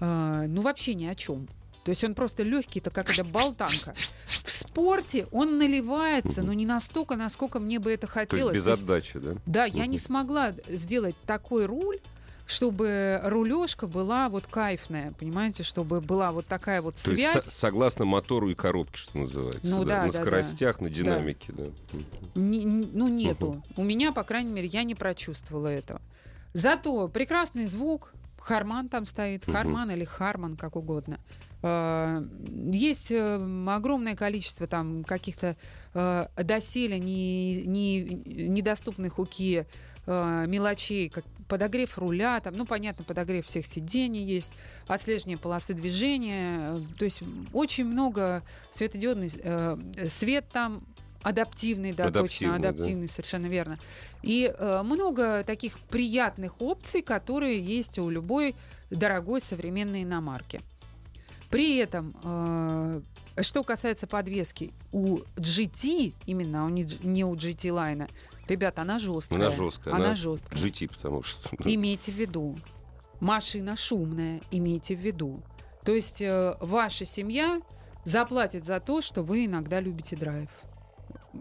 [SPEAKER 2] э, ну вообще ни о чем. То есть он просто легкий-то, как эта болтанка. В спорте он наливается, но не настолько, насколько мне бы это
[SPEAKER 1] То
[SPEAKER 2] хотелось.
[SPEAKER 1] есть без
[SPEAKER 2] То есть,
[SPEAKER 1] отдачи, да?
[SPEAKER 2] да, я не смогла сделать такой руль, чтобы рулежка была вот кайфная, понимаете, чтобы была вот такая вот
[SPEAKER 1] То есть
[SPEAKER 2] связь.
[SPEAKER 1] со- согласно мотору и коробке, что называется.
[SPEAKER 2] Ну да,
[SPEAKER 1] На
[SPEAKER 2] да, да.
[SPEAKER 1] скоростях, на динамике, да. Мгм.
[SPEAKER 2] Не- ну, нету. У меня, по крайней мере, я не прочувствовала этого. Зато прекрасный звук. Харман там стоит.
[SPEAKER 1] Мгм.
[SPEAKER 2] Харман или Харман, как угодно. Э, Есть э, огромное количество там каких-то э, доселе не, не, недоступных УКИ э, мелочей, как подогрев руля, там, ну, понятно, подогрев всех сидений есть, отслеживание полосы движения, э, то есть очень много светодиодный э, свет там адаптивный, да, точно,
[SPEAKER 1] Адаптивный, да.
[SPEAKER 2] адаптивный, совершенно верно. И э, много таких приятных опций, которые есть у любой дорогой современной иномарки. При этом, э, что касается подвески, у GT, именно а не, у GT Line, ребята, она жесткая.
[SPEAKER 1] Она жесткая.
[SPEAKER 2] Она
[SPEAKER 1] она
[SPEAKER 2] жесткая.
[SPEAKER 1] GT, потому что...
[SPEAKER 2] Имейте в виду, машина шумная, имейте в виду. То есть э, ваша семья заплатит за то, что вы иногда любите драйв.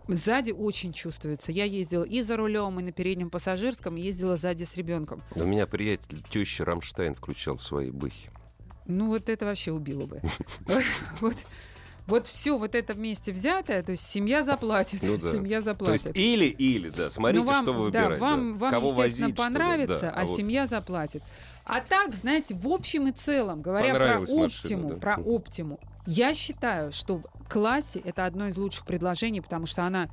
[SPEAKER 2] Сзади очень чувствуется. Я ездила и за рулем, и на переднем пассажирском, ездила сзади с ребенком.
[SPEAKER 1] У меня приятель теща Рамштайн включал в свои бэхи.
[SPEAKER 2] Ну, вот это вообще убило бы. Вот, вот все вот это вместе взятое, то есть семья заплатит,
[SPEAKER 1] Ну да.
[SPEAKER 2] семья
[SPEAKER 1] То есть
[SPEAKER 2] заплатит.
[SPEAKER 1] или-или, да, смотрите,
[SPEAKER 2] Ну, вам,
[SPEAKER 1] что вы
[SPEAKER 2] да,
[SPEAKER 1] выбираете.
[SPEAKER 2] вам,
[SPEAKER 1] да.
[SPEAKER 2] вам
[SPEAKER 1] Кого
[SPEAKER 2] естественно,
[SPEAKER 1] возить,
[SPEAKER 2] понравится,
[SPEAKER 1] да,
[SPEAKER 2] а,
[SPEAKER 1] вот
[SPEAKER 2] семья заплатит. А так, знаете, в общем и целом, говоря про
[SPEAKER 1] Понравилась машина,
[SPEAKER 2] оптиму,
[SPEAKER 1] да.
[SPEAKER 2] про оптиму, я считаю, что в классе это одно из лучших предложений, потому что она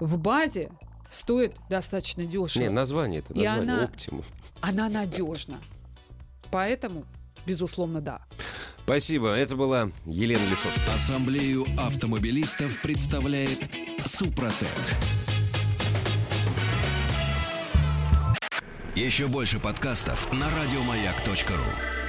[SPEAKER 2] в базе стоит достаточно дешево.
[SPEAKER 1] Не, название это,
[SPEAKER 2] И
[SPEAKER 1] название
[SPEAKER 2] она-
[SPEAKER 1] Optima.
[SPEAKER 2] Она надежна. Поэтому, безусловно, да.
[SPEAKER 1] Спасибо, это была Елена Лисовская.
[SPEAKER 3] Ассамблею автомобилистов представляет Супротек. Еще больше подкастов на радиомаяк.ру.